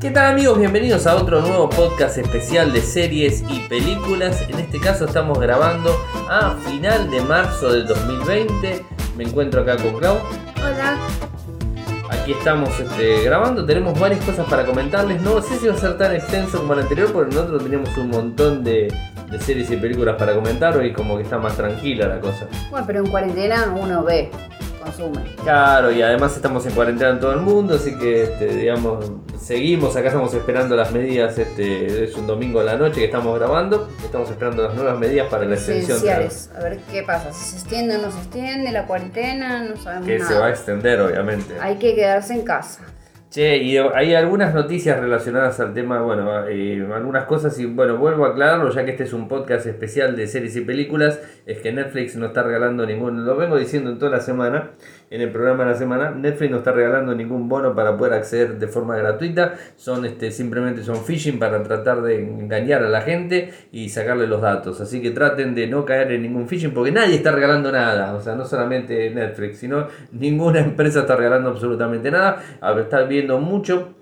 ¿Qué tal amigos? Bienvenidos a otro nuevo podcast especial de series y películas. En este caso estamos grabando a final de marzo del 2020. Me encuentro acá con Clau. Hola. Aquí estamos este, grabando, tenemos varias cosas para comentarles. No sé si va a ser tan extenso como el anterior, porque nosotros teníamos un montón de, de series y películas para comentar. Hoy como que está más tranquila la cosa. Bueno, pero en cuarentena uno ve, consume. Claro, y además estamos en cuarentena en todo el mundo, así que este, digamos, seguimos, acá estamos esperando las medidas, este, es un domingo a la noche que estamos grabando, estamos esperando las nuevas medidas para la extensión de. A ver qué pasa, si se extiende o no se extiende la cuarentena, no sabemos que nada. se va a extender obviamente. Hay que quedarse en casa. Che, y hay algunas noticias relacionadas al tema, bueno, eh, algunas cosas y bueno, vuelvo a aclararlo ya que este es un podcast especial de series y películas, es que Netflix no está regalando ningún, lo vengo diciendo en toda la semana, en el programa de la semana, Netflix no está regalando ningún bono para poder acceder de forma gratuita, son este simplemente son phishing para tratar de engañar a la gente y sacarle los datos, así que traten de no caer en ningún phishing porque nadie está regalando nada, o sea, no solamente Netflix, sino ninguna empresa está regalando absolutamente nada, está viendo mucho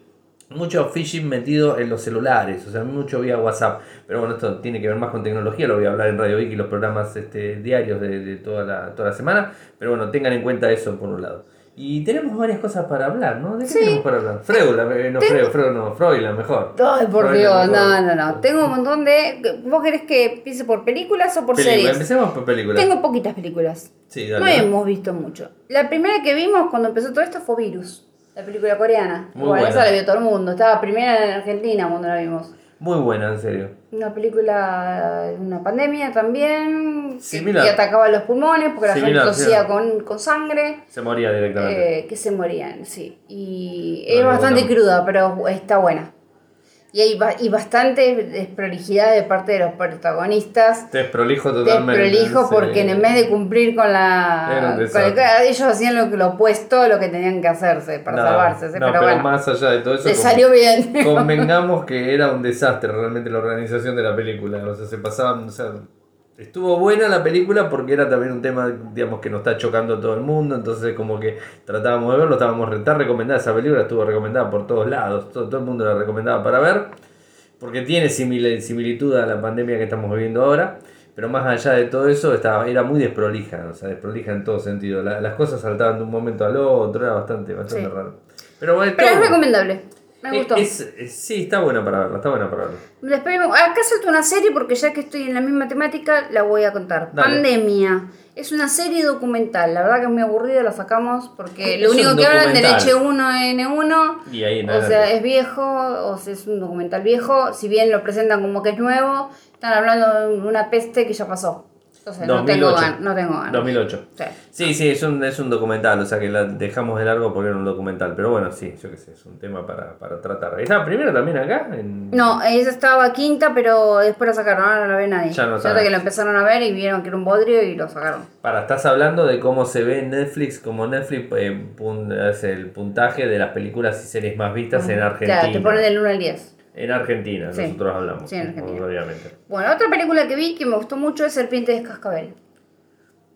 mucho phishing metido en los celulares, o sea, mucho vía WhatsApp. Pero bueno, esto tiene que ver más con tecnología, lo voy a hablar en Radio Vic y los programas este, diarios de, de toda, la, toda la semana. Pero bueno, tengan en cuenta eso por un lado. Y tenemos varias cosas para hablar, ¿no? ¿De qué Sí. tenemos para hablar? Freud, eh, no, Freud, Freud, no, Freud, mejor. Ay, por Freud, Dios, mejor. no, no, no. Tengo un montón de. ¿Vos querés que empiece por películas o por Película, series? Empecemos por películas. Tengo poquitas películas. Sí, No dale. hemos visto mucho. La primera que vimos cuando empezó todo esto fue Virus, la película coreana. Muy bueno, buena. esa la vio todo el mundo. Estaba primera en Argentina cuando la vimos. Muy buena, en serio. Una película una pandemia también. que- Similar. Que atacaba los pulmones porque la gente tosía sí. con, con sangre. Se moría directamente. eh, que se morían, sí. Y No, es no, bastante no. cruda, pero está buena. Y hay ba- y bastante desprolijidad de parte de los protagonistas. Te desprolijo totalmente. Desprolijo sí. porque en vez de cumplir con Era la. un con el- ellos hacían lo, lo opuesto a lo que tenían que hacerse para No, salvarse. no, pero, pero, bueno, más allá de todo eso. le como- salió bien. Convengamos que era un desastre realmente la organización de la película. O sea, se pasaban. O sea, estuvo buena la película porque era también un tema, digamos, que nos está chocando a todo el mundo. Entonces, como que tratábamos de verlo, estábamos está recomendada esa película, estuvo recomendada por todos lados. Todo, todo el mundo la recomendaba para ver. Porque tiene simil- similitud a la pandemia que estamos viviendo ahora. Pero más allá de todo eso, estaba, era muy desprolija, o sea, desprolija en todo sentido. La- las cosas saltaban de un momento al otro, era bastante, bastante Sí. raro. Pero bueno, Pero es recomendable. Me eh, gustó. es- es- sí, está buena para verla, está buena para verla. Después, vemos- acá salto una serie porque ya que estoy en la misma temática, la voy a contar. Dale. Pandemia. Es una serie documental. La verdad que es muy aburrida, la sacamos porque Es lo único que hablan del documental. H1N1. Y ahí O sea, es viejo, o sea, es un documental viejo. Si bien lo presentan como que es nuevo, están hablando de una peste que ya pasó. Entonces, no tengo 2008. ganas. No tengo ganas. 2008. Sí. Sí, sí, es un, es un documental, o sea que la dejamos de largo porque era un documental. Pero bueno, sí, yo qué sé, es un tema para, para tratar. ¿Está primero también acá? En... No, esa estaba quinta, pero después la sacaron, ahora no la ve nadie. Ya no sabe. que lo empezaron a ver y vieron que era un bodrio y lo sacaron. Para, estás hablando de cómo se ve en Netflix, como Netflix eh, el puntaje de las películas y series más vistas en Argentina. Claro, te ponen del 1 al 10. En Argentina, Sí. nosotros hablamos. Sí, en Argentina. Obviamente. Bueno, otra película que vi que me gustó mucho es Serpientes de Cascabel.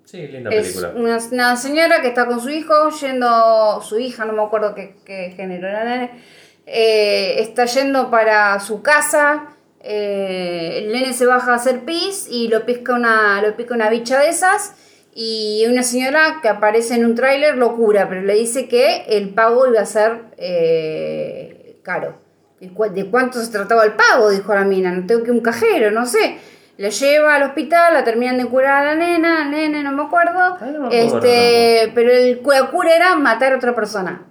Sí, linda Es película. una, una señora que está con su hijo yendo, su hija, no me acuerdo qué, qué género era, nene, eh, está yendo para su casa, eh, el nene se baja a hacer pis y lo pica una, lo pica una bicha de esas y una señora que aparece en un tráiler lo cura, pero le dice que el pago iba a ser eh, caro. ¿De cu- ¿De cuánto se trataba el pago? Dijo la mina, no tengo que un cajero, no sé. La lleva al hospital, la terminan de curar a la nena, nene, no me acuerdo. Ay, no me acuerdo este, pero el la cura era matar a otra persona.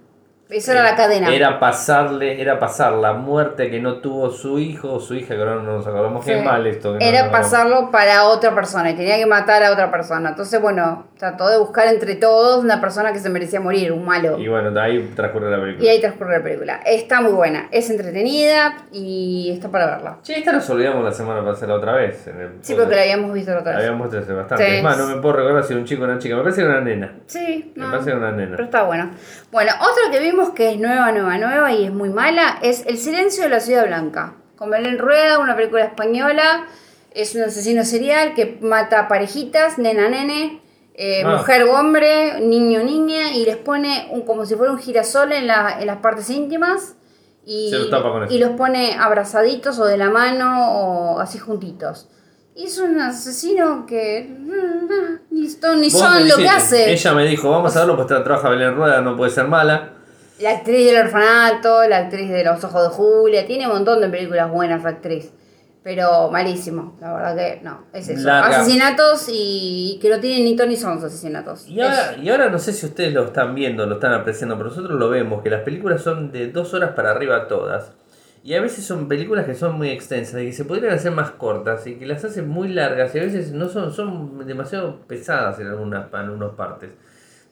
Esa era la cadena. Era pasarle, era pasar la muerte que no tuvo su hijo o su hija, que ahora no nos acordamos. Qué mal esto. que Era pasarlo para otra persona y tenía que matar a otra persona. Entonces, bueno, trató de buscar entre todos una persona que se merecía morir, un malo. Y bueno, de ahí transcurre la película. Y ahí transcurre la película. Está muy buena, es entretenida y está para verla. Che, esta nos olvidamos la semana pasada otra vez. En el Sí, porque la habíamos visto la otra La vez. habíamos visto hace bastante. Sí. Es más, no me puedo recordar si era un chico o una chica. Me parece que era una nena. Sí, Me no. parece que era una nena. Pero está bueno. Bueno, otra que vimos que es nueva, nueva, nueva y es muy mala es El silencio de la ciudad blanca. Con Belén Rueda, una película española. Es un asesino serial que mata a parejitas, nena, nene, eh, Ah. mujer o hombre, niño, niña, y les pone un, como si fuera un girasol en, la- en las partes íntimas. y, Se los y pone abrazaditos o de la mano o así juntitos. Y es un asesino que ni son, ni son lo que hace. Ella me dijo, vamos a verlo, pues tra- trabaja Belén Rueda, no puede ser mala. La actriz del orfanato, la actriz de Los Ojos de Julia, tiene un montón de películas buenas la actriz. Pero malísimo, la verdad que no, es eso. Larga. Asesinatos y que no tienen ni ton ni son asesinatos. Y ahora, y ahora no sé si ustedes lo están viendo, lo están apreciando, pero nosotros lo vemos, que las películas son de dos horas para arriba todas. Y a veces son películas que son muy extensas y que se podrían hacer más cortas y que las hacen muy largas y a veces no son, son demasiado pesadas en algunas, en algunas partes.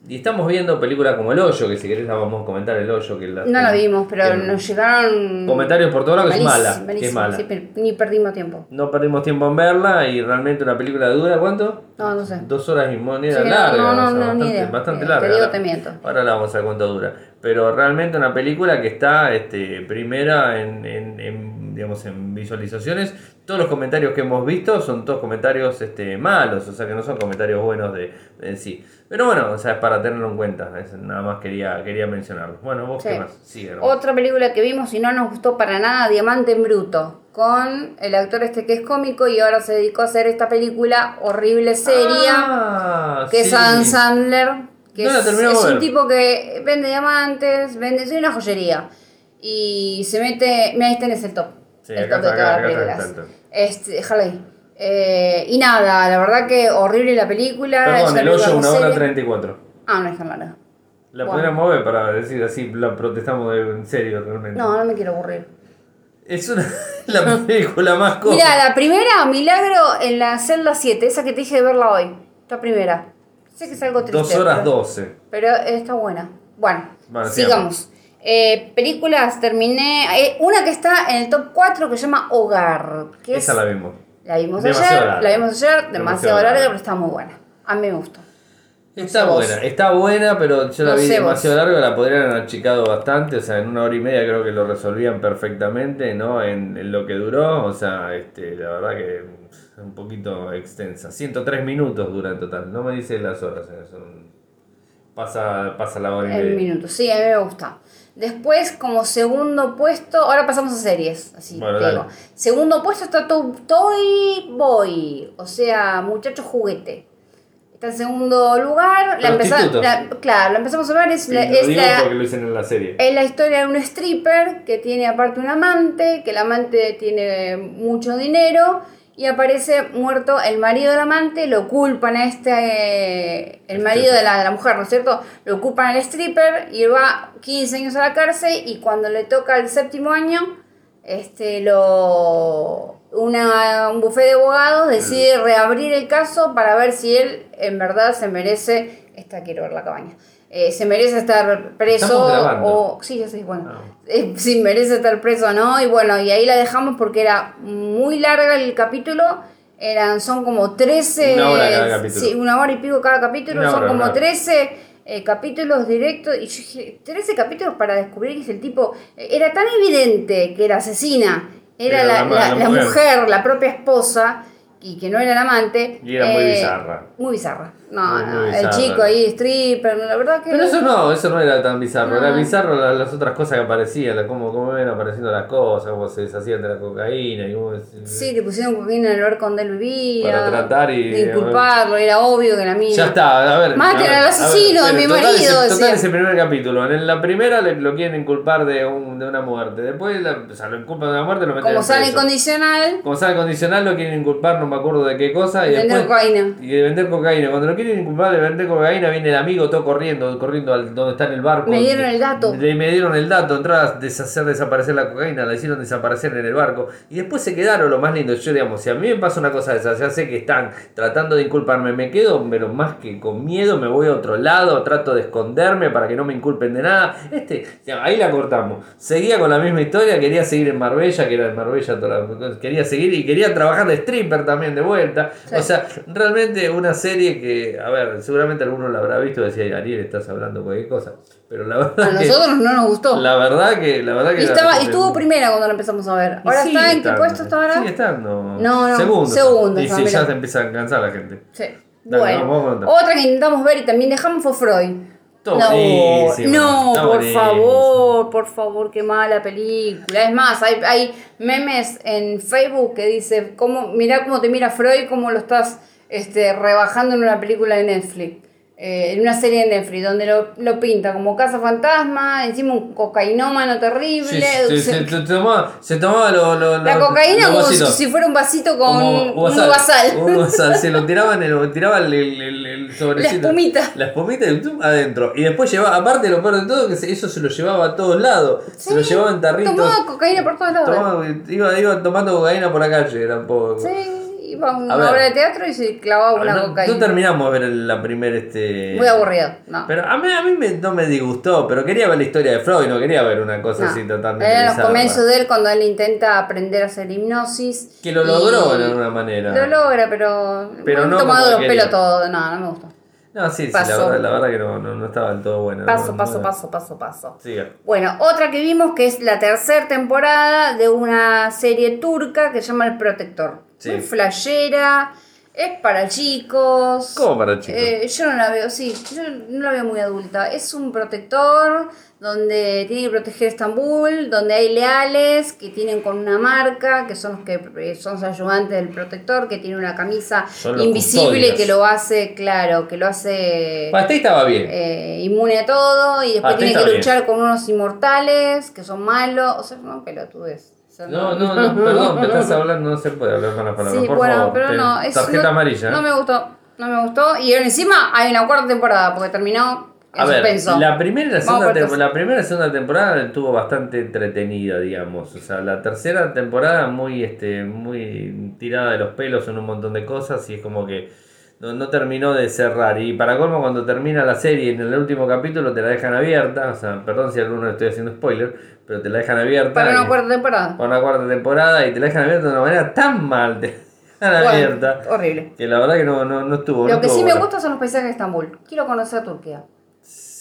Y estamos viendo películas como El Hoyo, que si querés la vamos a comentar El Hoyo. Que la, No la vimos, pero nos llegaron... Comentarios por todo lado que es mala, que es mala. sí, ni perdimos tiempo. No perdimos tiempo en verla y realmente una película dura, ¿cuánto? No, no sé. Dos horas y moneda Sí, larga, no, no, o sea, no, ni bastante, idea. bastante Eh, larga. te digo, te miento. Ahora la vamos a ver cuánto dura. Pero realmente una película que está este, primera en, en, en, digamos, en visualizaciones. Todos los comentarios que hemos visto son todos comentarios este, malos, o sea que no son comentarios buenos de, en sí. Pero bueno, o sea, es para tenerlo en cuenta. es- nada más quería, quería mencionarlo. Bueno, vos Sí. qué más. Sigue, ¿no? Otra película que vimos y no nos gustó para nada, Diamante en Bruto, con el actor este que es cómico y ahora se dedicó a hacer esta película horrible, seria, Ah, que es sí. Adam Sandler, que No es, es un tipo que vende diamantes, vende, es una joyería. Y se mete, mira, ahí tenés el top. Sí, el top de está, todas acá las películas. Este, déjalo ahí. Eh, y nada, la verdad que horrible la película. Perdón, el hoyo película una muy hora seria. 34. Ah, no es tan larga. La Bueno. podríamos ver para decir así, la protestamos de- en serio realmente. No, no me quiero aburrir. Es una, la película más corta. Mira, la primera, Milagro en la celda 7, esa que te dije de verla hoy. La primera. Sé que es algo triste. Dos horas pero, doce. Pero está buena. Bueno, Bueno, sigamos. Eh, películas, terminé. eh, una que está en el top 4 que se llama Hogar. Que Esa es- la vimos. la vimos Demasiado ayer. larga. La vimos ayer, demasiado, Demasiado larga, larga. pero está muy buena. A mí me gustó. Está sé vos. buena, está buena, pero yo la No vi demasiado vos. larga, la podrían haber achicado bastante, o sea, en una hora y media creo que lo resolvían perfectamente, ¿no? En, en lo que duró, o sea, este, la verdad que es un poquito extensa. 103 minutos dura en total, no me dice las horas, son- pasa, pasa la hora y En media. minutos, sí, a mí me gusta. Después, como segundo puesto, ahora pasamos a series, así Bueno, te dale. digo. Segundo puesto está To- Toy Boy, o sea, muchacho juguete. Está en segundo lugar. La empezamos, claro, la empezamos a ver, es, Sí, la, es la- porque lo dicen en la serie. es la historia de un stripper que tiene aparte un amante, que el amante tiene mucho dinero y aparece muerto el marido del amante, lo culpan a este, el marido de la, de la mujer, ¿no es cierto? Lo culpan al stripper y va 15 años a la cárcel y cuando le toca el séptimo año, este, lo, una, un bufé de abogados decide reabrir el caso para ver si él en verdad se merece, esta quiero ver la cabaña, eh, se merece estar preso o... Sí, ya sé, bueno. Ah. eh, si merece estar preso o no. Y bueno, y ahí la dejamos porque era muy larga el capítulo. Eran, son como 13... Una hora cada capítulo. Sí, una hora y pico cada capítulo. Una son hora, como una hora. 13 eh, capítulos directos. Y yo dije, 13 capítulos para descubrir que es el tipo... Era tan evidente que la asesina era, Era la, la ma- la- la la mujer. mujer, la propia esposa, y que no era el amante. Y era muy eh, bizarra. Muy bizarra. No, Muy, no, muy el chico ahí, stripper, la verdad que... Pero eso no, eso no era tan bizarro. Era bizarro la- las otras cosas que aparecían, cómo, cómo iban apareciendo las cosas, cómo se deshacían de la cocaína y cómo Sí, le pusieron cocaína en el lugar donde él vivía. Para tratar y- De inculparlo, era obvio que la mina. Ya está, a ver. Ver, al asesino de mi total marido, total decía. ese primer capítulo. En la primera le, lo quieren inculpar de, un, de una muerte. Después la- o sea, lo inculpan de una muerte lo meten Como sale preso. incondicional, Como sale condicional lo quieren inculpar, no me acuerdo de qué cosa. Y vender después, cocaína. y de vender cocaína. Cuando lo quieren inculpar de vender cocaína, viene el amigo todo corriendo, corriendo al donde está en el barco. Me dieron el dato. Le me dieron el dato, entró a deshacer desaparecer la cocaína, la hicieron desaparecer en el barco. Y después se quedaron lo más lindo. Yo, digamos, si a mí me pasa una cosa de esa, ya sé que están tratando de inculparme, me quedo, pero más que con miedo, me voy a otro lado, trato de esconderme para que no me inculpen de nada. Este, ahí la cortamos. Seguía con la misma historia, quería seguir en Marbella, que era en Marbella, toda la- quería seguir y quería trabajar de stripper también de vuelta. Sí. O sea, realmente una serie que, a ver, seguramente alguno la habrá visto decía, Ariel, estás hablando cualquier cosa. Pero la verdad A que, nosotros no nos gustó. la verdad que, la verdad que y, estaba, estuvo primera cuando la empezamos a ver. Ahora está en qué puesto está ahora. Sigue estando. No, no, Segundo. segundo Y si ya se empieza a cansar la gente. Sí. Dale, bueno, vamos otra que intentamos ver y también dejamos fue Freud. No, buenísimo. no, por buenísimo. favor, por favor, qué mala película. Es más, hay, hay memes en Facebook que dice, cómo, mirá cómo te mira Freud, cómo lo estás este, rebajando en una película de Netflix. Eh, en una serie de Netflix, donde lo, lo pinta como casa fantasma, encima un cocainómano terrible. Sí, se- se, se tomaba, lo, lo- la cocaína como si, vasitos. si fuera un vasito con Como un uvasal. Un se lo tiraban, el, tiraban el, el, el- sobrecito. La espumita. La espumita y tum, adentro. Y después llevaba, aparte lo peor de todo, que eso se lo llevaba a todos lados. se lo llevaba en tarritos. Tomaba cocaína por todos lados. Tomaba- iba, iba tomando cocaína por la calle, era un poco. Sí, iba a A una ver. obra de teatro y se clavaba una no, cocaína. no terminamos de ver la primera este. Muy aburrido. No. Pero a mí, a mí me- no me disgustó, pero quería ver la historia de Freud, no quería ver una cosa No. así totalmente. Eran los comienzos de él cuando él intenta aprender a hacer hipnosis. Que lo logró de alguna manera. Lo logra, pero. Pero no tomado los pelos todo. No, no me gustó. No, sí, sí, la verdad, la verdad que no, no, no estaba del todo buena. Paso, no, paso, paso, paso, paso. Siga. Bueno, otra que vimos que es la tercera temporada de una serie turca que se llama El Protector. Sí. Muy flashera, es para chicos. ¿Cómo para chicos? Eh, yo no la veo, sí, yo no la veo muy adulta. Es un protector donde tiene que proteger Estambul, donde hay leales que tienen con una marca, que son los que eh, son los ayudantes del protector, que tiene una camisa invisible custodios. que lo hace, claro, que lo hace ahí estaba bien. eh, inmune a todo y después tiene que bien. luchar con unos inmortales que son malos. O sea, no pelotudez. No, no, no, perdón, me estás hablando, no se puede hablar con las palabras. Sí, por bueno, favor. pero Te- no. Es, tarjeta no- amarilla. No me gustó. No me gustó. Y encima hay una cuarta temporada porque terminó en A ver, suspenso. la primera, y la, segunda la primera y segunda temporada estuvo bastante entretenida, digamos. O sea, la tercera temporada muy, este, muy tirada de los pelos en un montón de cosas y es como que no, no terminó de cerrar. Y para colmo, cuando termina la serie en el último capítulo te la dejan abierta. O sea, perdón si alguno le estoy haciendo spoiler, pero te la dejan abierta. Para una y- cuarta temporada. para una cuarta temporada y te la dejan abierta de una manera tan mal. Te la dejan Bueno, abierta. horrible. Que la verdad que no, no, no estuvo. no Lo que estuvo sí me gusta son los paisajes de Estambul. Quiero conocer Turquía.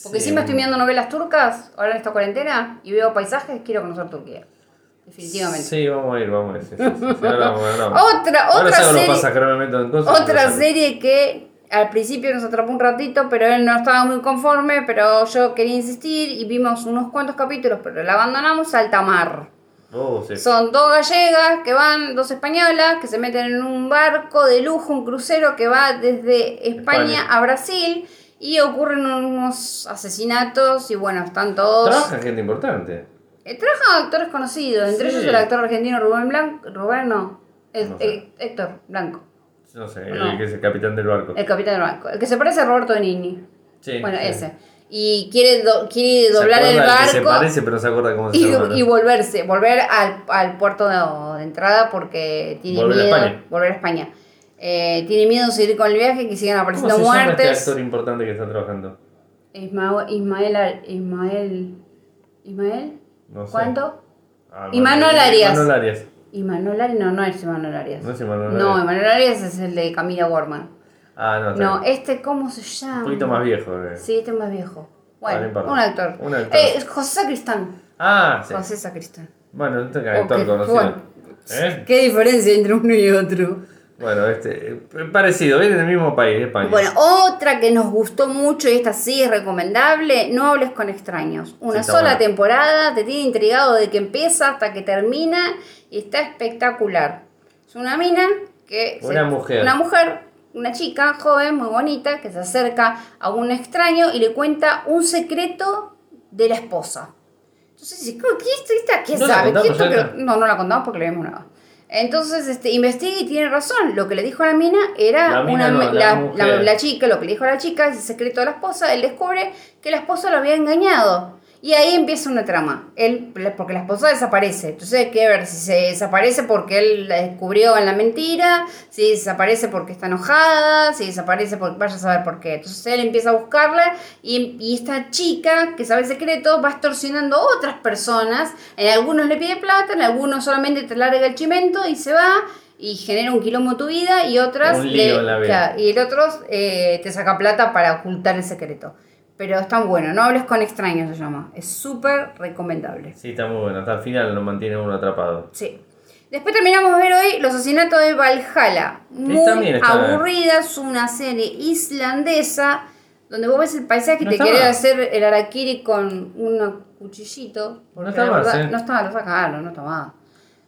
Porque Sí. si me estoy viendo novelas turcas ahora en esta cuarentena y veo paisajes, quiero conocer Turquía. Definitivamente. Sí, vamos a ir, vamos a ir. sí, sí, sí. Otra, otra serie. Otra serie que al principio nos atrapó un ratito, pero él no estaba muy conforme, pero yo quería insistir y vimos unos cuantos capítulos, pero la abandonamos, Altamar. Oh, sí. Son dos gallegas que van, dos españolas, que se meten en un barco de lujo, un crucero que va desde España, España. a Brasil y ocurren unos asesinatos y bueno, están todos... Trabaja gente importante. Eh, trabajan actores conocidos, entre Sí. ellos el actor argentino Rubén Blanco, Rubén no, el- No sé. eh, Héctor Blanco, No sé, No. el que es el capitán del barco. el capitán del banco, el que se parece a Roberto Benigni. Sí, Bueno, sí. ese. Y quiere, do- quiere Se doblar el que Se barco parece, pero no se acuerda cómo se y, llama. ¿no? y volverse, volver al, al puerto de, de entrada porque tiene Volver a miedo. España. Volver a España. Eh, tiene miedo de seguir con el viaje, que sigan ¿Cómo apareciendo se llama este muertes. actor importante que está trabajando? Ismael, Ismael, Ismael, Ismael, No sé. ¿cuánto? Ah, Imanol Imanol- Arias. Imanol Arias. Ismael Arias, no, no es Ismael Arias. No es No, Arias. Ismael Arias es el de Camila Warman. Ah, no, No, bien. este, ¿cómo se llama? Un poquito más viejo. eh. Sí, este es más viejo. Ah, Bueno, no importa. un actor. Un actor. Eh, José Sacristán. Ah, sí. José Sacristán. Bueno, este Ok, actor conocido. bueno. ¿Eh? ¿Qué diferencia entre uno y otro? Bueno, este, eh, parecido, viene del mismo país, España. Bueno, otra que nos gustó mucho y esta sí es recomendable, No hables con extraños. Una está sola buena. temporada, te tiene intrigado de que empieza hasta que termina y está espectacular. Es una mina que... Una mujer. Una mujer, una chica joven, muy bonita, que se acerca a un extraño y le cuenta un secreto de la esposa. Entonces, dice, ¿qué esto? ¿Esta qué ¿No sabe? ¿Qué contamos esto No, no la contamos porque le vemos nada. Entonces, este, investiga y tiene razón. Lo que le dijo a la mina era La mina una, no, la la, la- chica, lo que le dijo a la chica, ese secreto de la esposa, él descubre que la esposa lo había engañado. Y ahí empieza una trama. Él, porque la esposa desaparece. Entonces hay que ver si se desaparece porque él la descubrió en la mentira, si desaparece porque está enojada, si desaparece porque vaya a saber por qué. Entonces él empieza a buscarla y, y esta chica que sabe el secreto va extorsionando a otras personas. En algunos le pide plata, en algunos solamente te larga el chimento y se va y genera un quilombo tu vida y otras Un lío le- en la vida. claro, y el otro eh, te saca plata para ocultar el secreto. Pero es tan bueno, no hables con extraños se llama. Es súper recomendable. Sí, está muy bueno. Hasta el final lo mantiene uno atrapado. Sí. Después terminamos de ver hoy Los asesinatos de Valhalla. Muy también está- aburrida, es una serie islandesa donde vos ves el paisaje y No te estaba. querés hacer el araquiri con un cuchillito. No está más, verdad-. No está, lo sacaron, no está.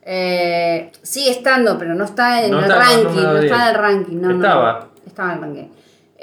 Eh, sigue estando, pero no está en No el está ranking, no está 10. en el ranking. No, no, Estaba. estaba en el ranking.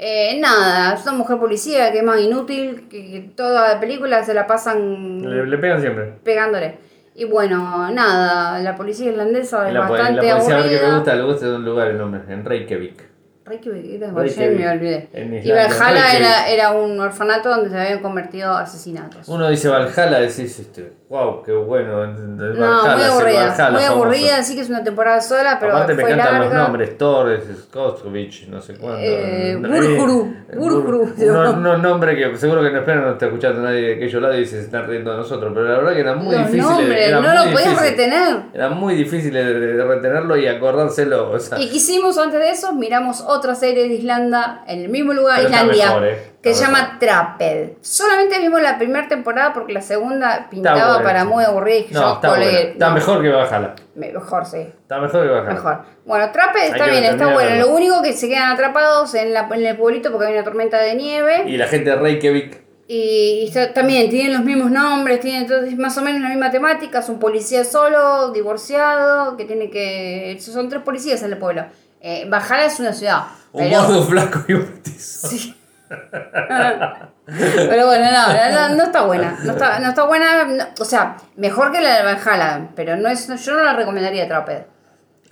Eh, nada, es una mujer policía que es más inútil, que, que toda la película se la pasan Le, le pegan siempre. pegándole. Y bueno, nada, la policía irlandesa es La, po- la bastante policía a ver que me aburrida. gusta, le gusta de un lugar el nombre, en Reykjavik. Reykjavik, era me olvidé. en Y Valhalla era, era un orfanato donde se habían convertido asesinatos. Uno dice Valhalla, decís, este, wow, qué bueno. No, muy aburrida. Valhalla muy aburrida, así que es una temporada sola, pero Aparte me encantan larga. los nombres, Thor, Skoskovich, no sé cuándo. Eh, Burjuru, eh, unos, unos nombres que seguro que no esperan, no está escuchando nadie de aquellos lados y se están riendo de nosotros, pero la verdad que eran muy Los nombres, eran no muy lo podías retener. Era muy difícil de, de retenerlo y acordárselo. O sea, ¿Y qué hicimos antes de eso? Miramos otra serie de Islanda en el mismo lugar, Pero Islandia, mejor, eh. que se llama Trapped. Solamente vimos la primera temporada porque la segunda pintaba para muy aburrida y dije no, yo, está, colega, buena. está no, mejor que me- Mejor, sí. Está mejor que Valhalla. Mejor. Bueno, Trapped está que bien, está bueno. Lo único que se quedan atrapados en, la, en el pueblito porque hay una tormenta de nieve. Y la gente de Reykjavik. Y, y está- también tienen los mismos nombres, tienen entonces más o menos la misma temática. Es un policía solo, divorciado, que tiene que. Son tres policías en el pueblo. Eh, Valhalla es una ciudad. Un pero- gordo flaco y un petizo. Sí. Pero bueno, no, no, no está buena. No está, no está buena. no- o sea, mejor que la de Valhalla, pero no es, yo no la recomendaría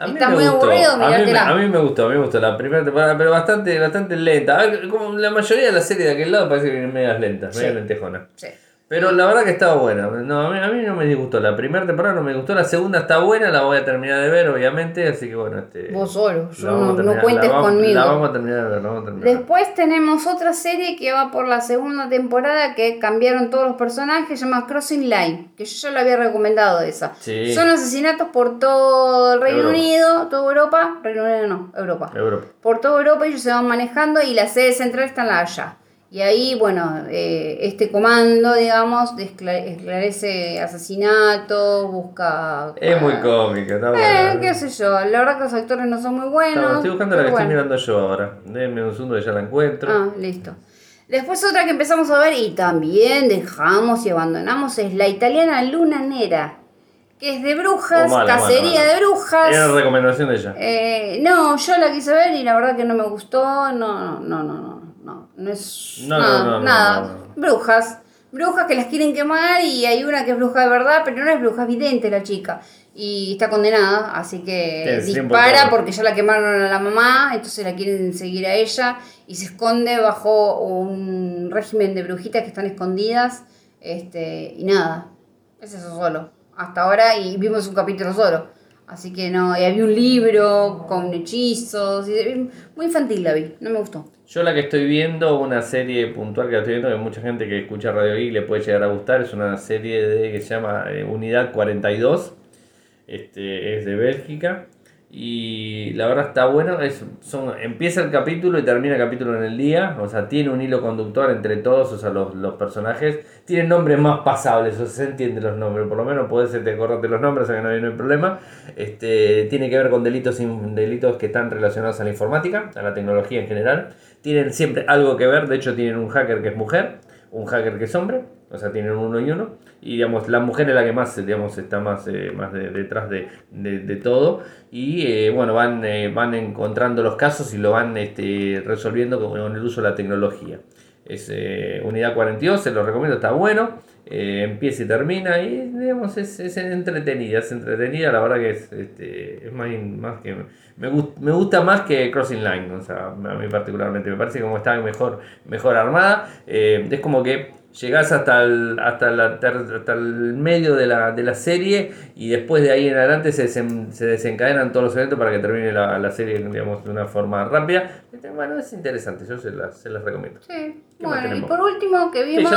mí Está muy gustó. aburrido, a mí, me, a mí me gustó, a mí me gustó la primera temporada, pero bastante, bastante lenta. A ver, como la mayoría de las series de aquel lado parece que medias lentas, Sí. medias lentejonas. Sí. Pero la verdad que estaba buena. No, a mí, a mí no me disgustó. La primera temporada no me gustó. La segunda está buena, la voy a terminar de ver, obviamente. Así que bueno, este. Vos solo, yo no, cuentes la vamos- conmigo. La vamos a terminar de ver, la vamos a terminar. Después tenemos otra serie que va por la segunda temporada que cambiaron todos los personajes, se llama Crossing Line, que yo ya lo había recomendado esa. Sí. Son asesinatos por todo el Reino Europa. Unido, toda Europa, Reino Unido no, Europa. Europa. Por toda Europa ellos se van manejando y la sede central está en La Haya. Y ahí, bueno, eh, este comando, digamos, esclarece asesinatos, busca... Es muy cómica, está Eh, buena. qué sé yo, la verdad que los actores no son muy buenos. Está- estoy buscando la que estoy bueno. mirando yo ahora. Déjenme un segundo que ya la encuentro. Ah, listo. Después otra que empezamos a ver y también dejamos y abandonamos es la italiana Luna Nera, que es de brujas, Oh, mala, cacería mala. de brujas. Era recomendación de ella. Eh, no, yo la quise ver y la verdad que no me gustó. No, no, no, no, no, no es No, nada, no, nada. Brujas, brujas que las quieren quemar y hay una que es bruja de verdad, pero no es bruja, es vidente la chica. Y está condenada, así que tiempo dispara porque ya la quemaron a la mamá, entonces la quieren seguir a ella y se esconde bajo un régimen de brujitas que están escondidas. Este, y nada, es eso solo. Hasta ahora y vimos un capítulo solo. Así que no, y había un libro con hechizos. y- muy infantil la vi, no me gustó. Yo la que estoy viendo, una serie puntual que la estoy viendo, que mucha gente que escucha Radio Geek le puede llegar a gustar, es una serie de, que se llama eh, Unidad 42, este, es de Bélgica, y la verdad está bueno, es, son, empieza el capítulo y termina el capítulo en el día, o sea, tiene un hilo conductor entre todos, o sea, los, los personajes, tienen nombres más pasables, o sea, se entienden los nombres, por lo menos puedes te acordarte los nombres, o sea que no hay, no problema, este, tiene que ver con delitos, delitos que están relacionados a la informática, a la tecnología en general, tienen siempre algo que ver, de hecho tienen un hacker que es mujer, un hacker que es hombre, o sea, tienen uno y uno, y digamos, la mujer es la que más, digamos, está más, eh, más de- detrás de, de- todo, y eh, bueno, van, eh, van encontrando los casos y lo van este, resolviendo con, el uso de la tecnología. Es Unidad 42, se lo recomiendo, está bueno, empieza y termina, y digamos, es, es entretenida, es entretenida, la verdad que es, este, es más, más que... Me, me gusta más que Crossing Line, o sea, a mí particularmente, me parece como está mejor, mejor armada, es como que llegás hasta el, hasta la hasta el medio de la, de la serie y después de ahí en adelante se, desen- se desencadenan todos los eventos para que termine la, la serie digamos, de una forma rápida. Este, Bueno, es interesante, yo se las, se las recomiendo. Sí, ¿Qué más bueno, y por último que vimos.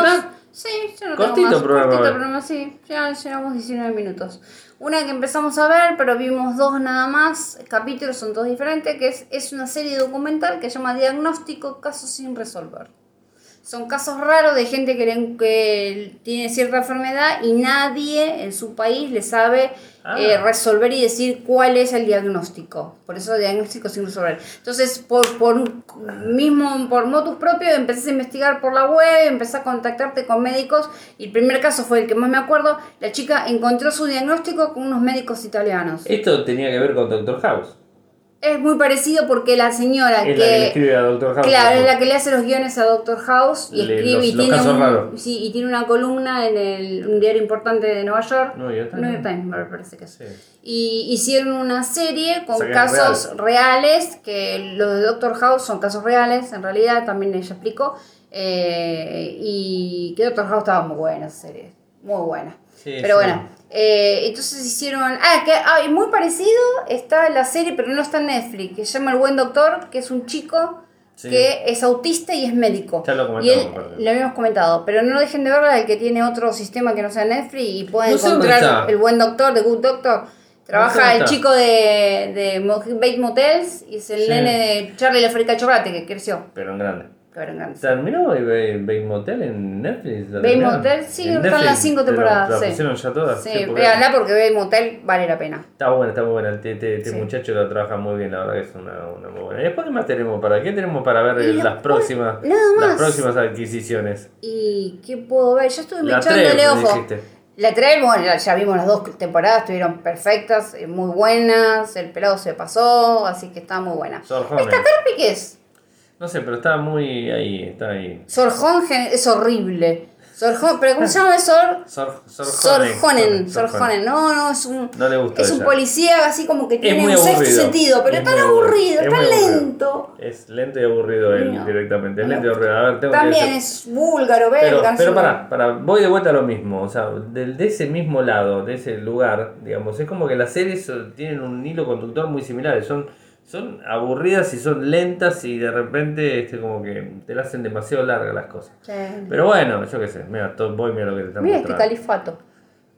Sí, no Cortito tengo más. programa, Cortito sí. Ya llevamos 19 minutos. Una que empezamos a ver, pero vimos dos nada más. Capítulos son todos diferentes, que es, es una serie documental que se llama Diagnóstico Casos sin resolver. Son casos raros de gente que, tiene cierta enfermedad y nadie en su país le sabe Ah. eh, resolver y decir cuál es el diagnóstico. Por eso diagnóstico sin resolver. Entonces, por, por mismo por motus propio, empecé a investigar por la web, empecé a contactarte con médicos y el primer caso fue el que más me acuerdo. La chica encontró su diagnóstico con unos médicos italianos. Esto tenía que ver con Doctor House. Es muy parecido porque la señora Es la que le que escribe a Doctor House. Claro, es la que le hace los guiones a Doctor House y Le- escribe los- y los tiene un, sí, y tiene una columna en el, un diario importante de Nueva York. New York Times. Times, me parece que. Sí. Y hicieron una serie con O sea, casos reales, que los de Doctor House son casos reales, en realidad, también ella explicó. eh, y que Doctor House estaba muy buena esa serie, muy buena. Sí, Pero sí. bueno, eh, entonces hicieron. Ah, que ah, y muy parecido está la serie, pero no está en Netflix, que se llama El Buen Doctor, que es un chico Sí. que es autista y es médico. Ya lo y comentamos, él, lo habíamos comentado, pero no dejen de verla el que tiene otro sistema que no sea Netflix y pueden No sé encontrar. El Buen Doctor, The Good Doctor. Trabaja el chico de, de Bates Motels y es el nene de Charlie la fábrica de chocolate que creció. Pero en grande. Que en grande. ¿Terminó Bates Motel en Netflix? ¿La Bates? Motel, sí, En están las cinco pero temporadas, ¿La sí. pusieron ya todas? Sí, porque- véanla porque Bates Motel vale la pena. Está buena, está muy buena. Este, este- este Sí. muchacho lo trabaja muy bien, la verdad que es una, una muy buena. ¿Y después qué más tenemos para qué tenemos para ver Y las después, próximas las próximas adquisiciones? ¿Y qué puedo ver? Yo estuve La echándole ojo. La trail, bueno, ya- vimos las dos temporadas, estuvieron perfectas, eh, muy buenas, el pelado se pasó, así que está muy buena. ¿Esta. Carpi qué es? No sé, pero está muy ahí, está ahí. Sorjonen es horrible. Sorjon, ¿Pero cómo se llama Sor? Sor, Sor Sorjonen, Sor Sorjonen. No, no, es un, No le gustó es un policía así como que tiene un sexto sentido, pero Es tan aburrido, es tan lento. Es lento y aburrido él No. directamente. Es No. lento y aburrido. A ver, tengo que También es búlgaro, Pero, belga. pero sé. para, para, voy de vuelta a lo mismo, o sea, del, de ese mismo lado, de ese lugar, digamos, es como que las series tienen un hilo conductor muy similar, son, son aburridas y son lentas y de repente este, como que te la hacen demasiado largas las cosas. Sí. Pero bueno, yo qué sé, mira, to- voy mira lo que te están Mira este califato.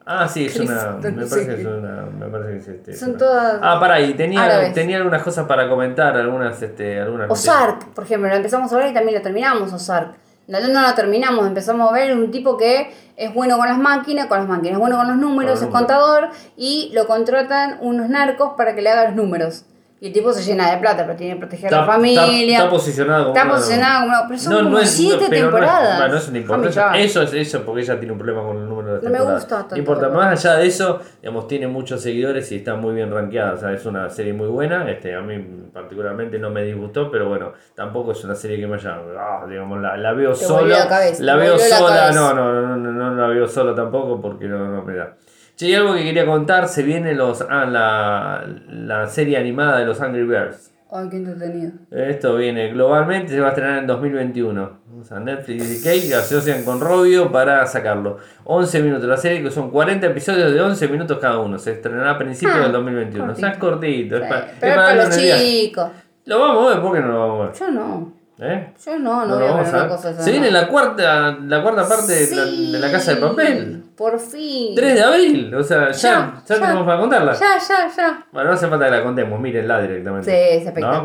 Ah, sí, es una, me parece que es una, me parece que es este, es Son una- todas Ah, pará, y tenía, tenía algunas cosas para comentar, algunas, este, algunas. Ozark, por ejemplo, la empezamos a ver y también la terminamos, Ozark. No, no la terminamos, empezamos a ver un tipo que es bueno con las máquinas, con las máquinas, es bueno con los números, Con es los contador y lo contratan unos narcos para que le haga los números. Y el tipo se llena de plata, pero tiene que proteger a la familia. Está, posicionado como Está posicionado como una- pero son como es- siete pero no es- temporadas. no ya. Eso es eso porque ella tiene un problema con el número de No me temporadas. gusta tanto importa, más allá de eso, digamos, tiene muchos seguidores y está muy bien rankeada. O sea, es una serie muy buena. Este, a mí particularmente no me disgustó, pero bueno, tampoco es una serie que me haya, ah, digamos, la, la veo Te sola. la cabeza, la veo la sola, cabeza. no, no, no, no, no, no la veo sola tampoco porque no, no me da. Che, y algo que quería contar, se viene los, ah, la, la serie animada de los Angry Birds. Ay, qué entretenido. Esto viene globalmente, se va a estrenar en 2021. O sea, Netflix y Cake se asocian con Robio para sacarlo. 11 minutos la serie, que son 40 episodios de 11 minutos cada uno. Se estrenará a principios Ah, del 2021. O sea, es cortito. es pero es para para los chicos. Lo vamos a ver, ¿por qué no lo vamos a ver? Yo no. ¿Eh? Yo no, no, No voy a ver una cosa esa, Se viene la cuarta, la cuarta parte de, la, de la Casa de Papel. Por fin. 3 de abril. O sea, ya, ya, tenemos para contarla. Ya, ya, ya. Bueno, no hace falta que la contemos, mírenla directamente. Sí, es ¿No?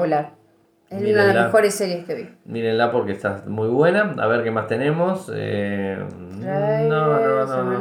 Es una de las mejores series que vi. Mírenla porque está muy buena. A ver qué más tenemos. Eh, no, no, no, no.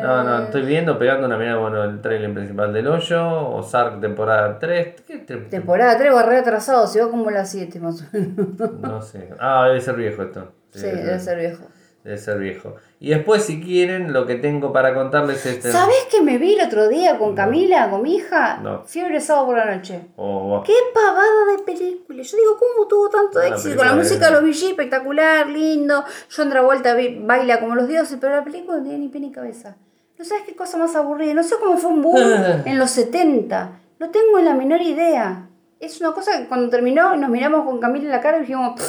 No, no, estoy viendo, pegando una mirada, bueno, el trailer principal del hoyo, Ozark temporada 3, ¿qué tre- Temporada 3 va re atrasado, se va como la 7 más o menos. No sé. Ah, debe ser viejo esto. Sí, debe ser viejo. Debe ser viejo. Y después, si quieren, lo que tengo para contarles es... este- ¿Sabés que me vi el otro día con Camila, con mi hija? No. Fiebre sábado por la noche. Oh, ¡Qué pavada de película! Yo digo, ¿cómo tuvo tanto Una éxito? Con la de- música de los VG, espectacular, lindo. John Travolta baila como los dioses, pero la película no tiene ni pie ni cabeza. No sabes qué cosa más aburrida. No sé cómo fue un boom en los 70. No tengo la menor idea. Es una cosa que cuando terminó nos miramos con Camila en la cara y dijimos...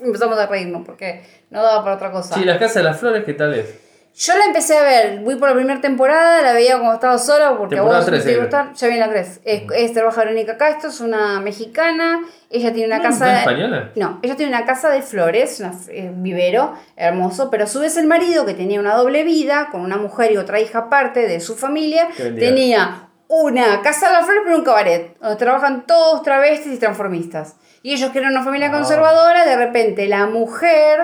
empezamos a reírnos porque no daba para otra cosa. Sí, las casas de las flores, ¿qué tal es? Yo la empecé a ver, fui por la primera temporada, la veía cuando estaba sola porque Temporada vos tres, no te eh. gustar. Ya viene la 3. Es, es trabaja Verónica Castro, es una mexicana. Ella tiene una No, casa. ¿no es española? No, ella tiene una casa de flores, una, eh, un vivero hermoso, pero a su vez el marido, que tenía una doble vida, con una mujer y otra hija aparte de su familia, tenía una casa de las flores, pero un cabaret, donde trabajan todos travestis y transformistas. Y ellos, que eran una familia Ah. conservadora, de repente la mujer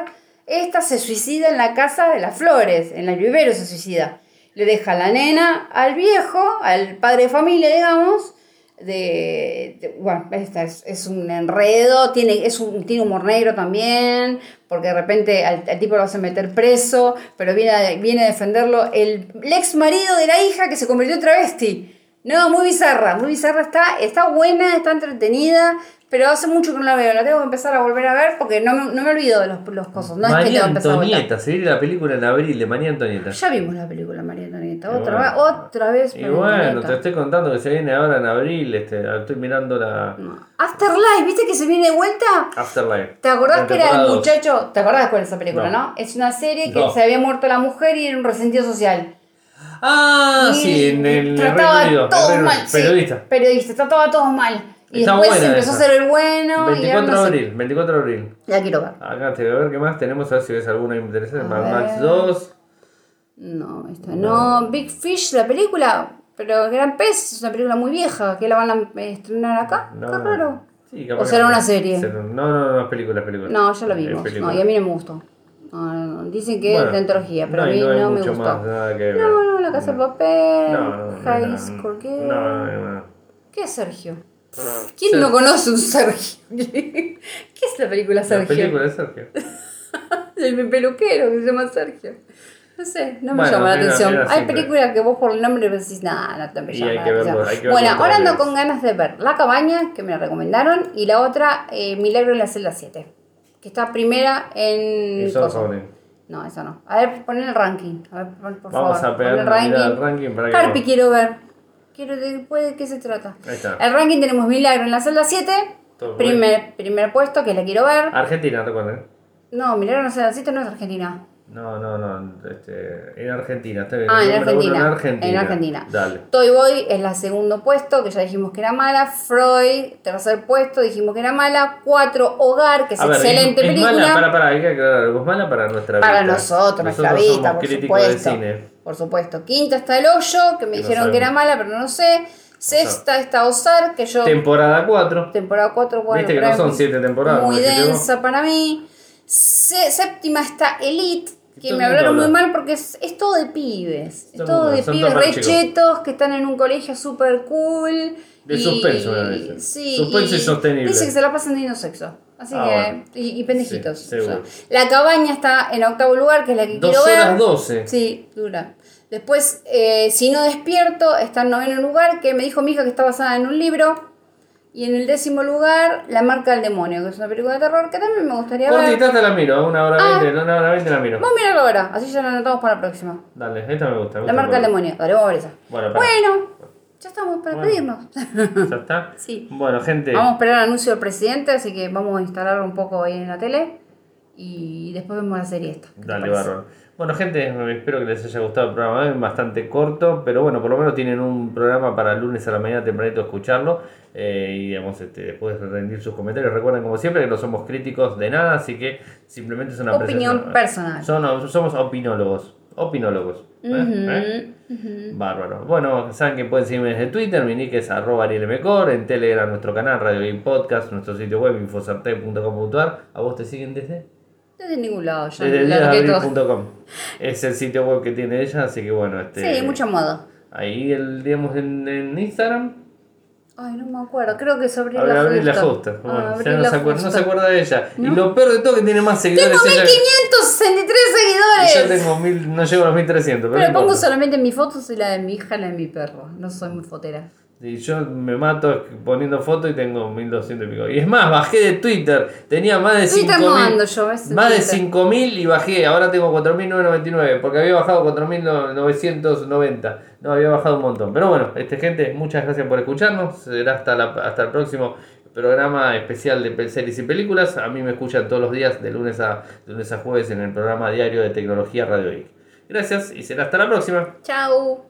Esta se suicida en la casa de las flores, en el vivero se suicida. Le deja la nena al viejo, al padre de familia, digamos. De, de- bueno, esta es, es un enredo, tiene, es un, tiene humor negro también, porque de repente al, al tipo lo hace meter preso, pero viene a, viene a defenderlo el, el ex marido de la hija que se convirtió en travesti. No, muy bizarra, muy bizarra está, está buena, está entretenida, pero hace mucho que no la veo, la tengo que empezar a volver a ver porque no me, no me olvido de los, los cosas, no es que María tengo. Antonieta, se viene la película en abril de María Antonieta. Ya vimos la película María Antonieta, otra bueno. vez, otra vez. Y bueno, Antonieta. te estoy contando que se viene ahora en abril, este, estoy mirando la No. Afterlife, ¿viste que se viene de vuelta? Afterlife. ¿Te acordás que era el muchacho? ¿Te acordás cuál es esa película, no? No. Es una serie que se había muerto la mujer y era un resentido social. Ah, sí, en el trataba Reino Unido, todo Reino mal. Sí, Periodista. periodista, trataba todo mal. Y Está después buena empezó esa. a ser el bueno. y 24 ahora de abril, 24 de abril. La quiero ver. Acá te voy a ver qué más tenemos, a ver si ves alguna interesante. Mad Max ver. 2. No, esta no. Big Fish, la película. Pero Gran Pez es una película muy vieja. que la van a estrenar acá? No, Qué raro. Sí, capaz ¿O será una serie? será- No, no, no, es película, película. No, ya Es vimos. No, y a mí no me gustó. No. Dicen que Bueno, es de antología, pero no, a mí no me gustó. más, nada que ver. No, no, La Casa de Papel, High no, School Girl. no, no, no. ¿Qué es Sergio? ¿Quién no conoce un Sergio? ¿Qué es la película La Sergio? película de Sergio. El peluquero que se llama Sergio. No sé, no me Bueno, llama la atención. Hay películas que vos por el nombre decís, nada, no te me llama la verlo, atención". bueno, ahora ando con ganas de ver La Cabaña, que me la recomendaron, y la otra, eh, Milagro en la celda 7, que está primera en... No, esa no. A ver, pon el ranking. A ver, por Vamos favor. a pegar el ranking para Carpi quiero ver. Quiero de, pues, ¿De qué se trata? Ahí está. El ranking tenemos Milagro en la celda 7. Todo Primer, primer puesto, que la quiero ver. Argentina, recuerden. No, Milagro en la celda 7 no es Argentina. No, no, no. Este, en Argentina. Está bien. Ah, en Argentina. En Argentina. En Argentina. Dale. Toy Boy es la segundo puesto, que ya dijimos que era mala. Freud, tercer puesto, dijimos que era mala. Cuatro, Hogar, que es A excelente es, es película. mala, para, para, hay que aclarar algo. Es mala para nuestra Para vista. nosotros, nuestra Nosotros vista, somos por de supuesto. cine. Por supuesto. Quinta está El Hoyo, que me Que no dijeron que era mala, pero no sé. Sexta está Osar, que yo. Temporada 4. temporada 4, bueno. Viste que no son es siete temporadas, Muy densa para mí. Se- séptima está Elite, que me hablaron muy mal porque es, es todo de pibes. Es Todo de pibes todos re más chicos. chetos que están en un colegio súper cool. De y- suspenso, me parece. Sí. Suspenso y sostenible. Dice que se la pasan teniendo sexo. Así Ah, que. bueno. Y, y pendejitos. Sí, seguro. O sea, la cabaña está en octavo lugar, que es la que 2 quiero ver. horas 12. Sí, dura. Después, eh, Si no despierto, está en noveno lugar, que me dijo mi hija que está basada en un libro. Y en el décimo lugar, La marca del demonio, que es una película de terror que también me gustaría ver. Cortita te la miro, una hora Ah. 20, una hora 20 la miro. Vamos a mirarlo ahora, así ya lo anotamos para la próxima. Dale, esta me gusta. me La marca del demonio, dale, vamos a ver esa. Bueno, para. Bueno, ya estamos para Bueno. pedirnos. ¿Ya está? Sí. Bueno, gente. Vamos a esperar el anuncio del presidente, así que vamos a instalarlo un poco ahí en la tele. Y después vemos la serie esta. ¿Qué te Dale, bárbaro. Bueno, gente, espero que les haya gustado el programa. Es bastante corto, pero bueno, por lo menos tienen un programa para el lunes a la mañana tempranito escucharlo. eh, y digamos, este, después rendir sus comentarios. Recuerden, como siempre, que no somos críticos de nada, así que simplemente es una Opinión personal. Son- somos opinólogos. Opinólogos. ¿eh? ¿Eh? Bárbaro. Bueno, saben que pueden seguirme desde Twitter, mi nick es arroba arielmcor, en Telegram nuestro canal, Radio Game Podcast, nuestro sitio web infosarte.com.ar. ¿A vos te siguen desde? Desde ningún lado, ya Desde diadabril.com. Es el sitio web que tiene ella, así que bueno, este. Sí, mucho modo. Ahí el, digamos en, en Instagram. Ay, no me acuerdo, creo que es Abril la Abril la Justa. justa. Ah, Bueno, ya no se, acuerda, no Justa. se acuerda de ella. Y ¿No? lo peor de todo que tiene más seguidores Tengo ella. 1563 Y seguidores. yo tengo mil, no llego a los 1300. Pero, Pero pongo solamente mis fotos y la de mi hija y la de mi perro. No soy muy fotera. Y yo me mato poniendo fotos y tengo 1200 y pico. Y es más, bajé de Twitter. Tenía más de Twitter 5000. no ando yo, ¿ves? En Más de Twitter. 5000 y bajé. Ahora tengo 4999. Porque había bajado 4990. No, había bajado un montón. Pero bueno, este gente, muchas gracias por escucharnos. Será hasta, la, hasta el próximo programa especial de series y películas. A mí me escuchan todos los días, de lunes a, de lunes a jueves, en el programa diario de tecnología Radio Geek. Gracias y será hasta la próxima. Chau.